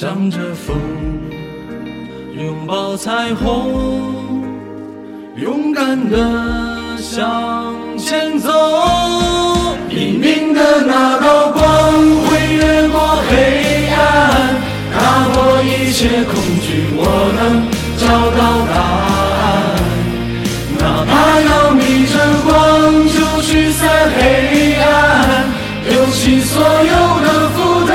向着风，拥抱彩虹，勇敢的向前走。黎明的那道光会越过黑暗，打破一切恐惧，我能找到答案。哪怕要逆着光，就驱散黑暗，丢弃所有的负担，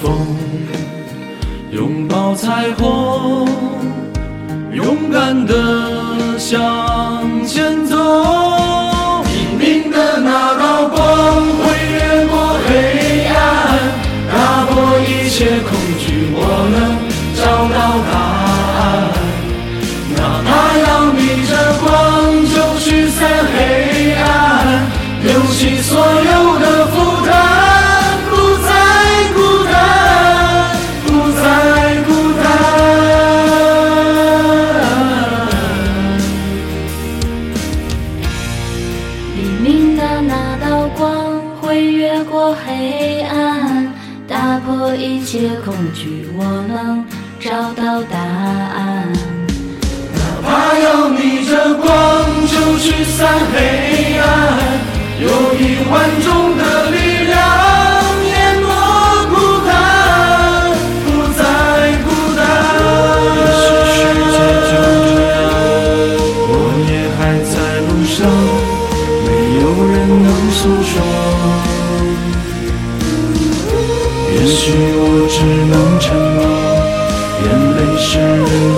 风，拥抱彩虹，勇敢的向前走。黎明的那道光会越过黑暗，打破一切恐惧，我能找到答案。黑暗打破一切恐惧我能找到答案哪怕要逆着光就驱散黑暗有一万种的力量淹没孤单不再孤单我也还在路上没有人能诉说。许我只能沉默眼泪湿润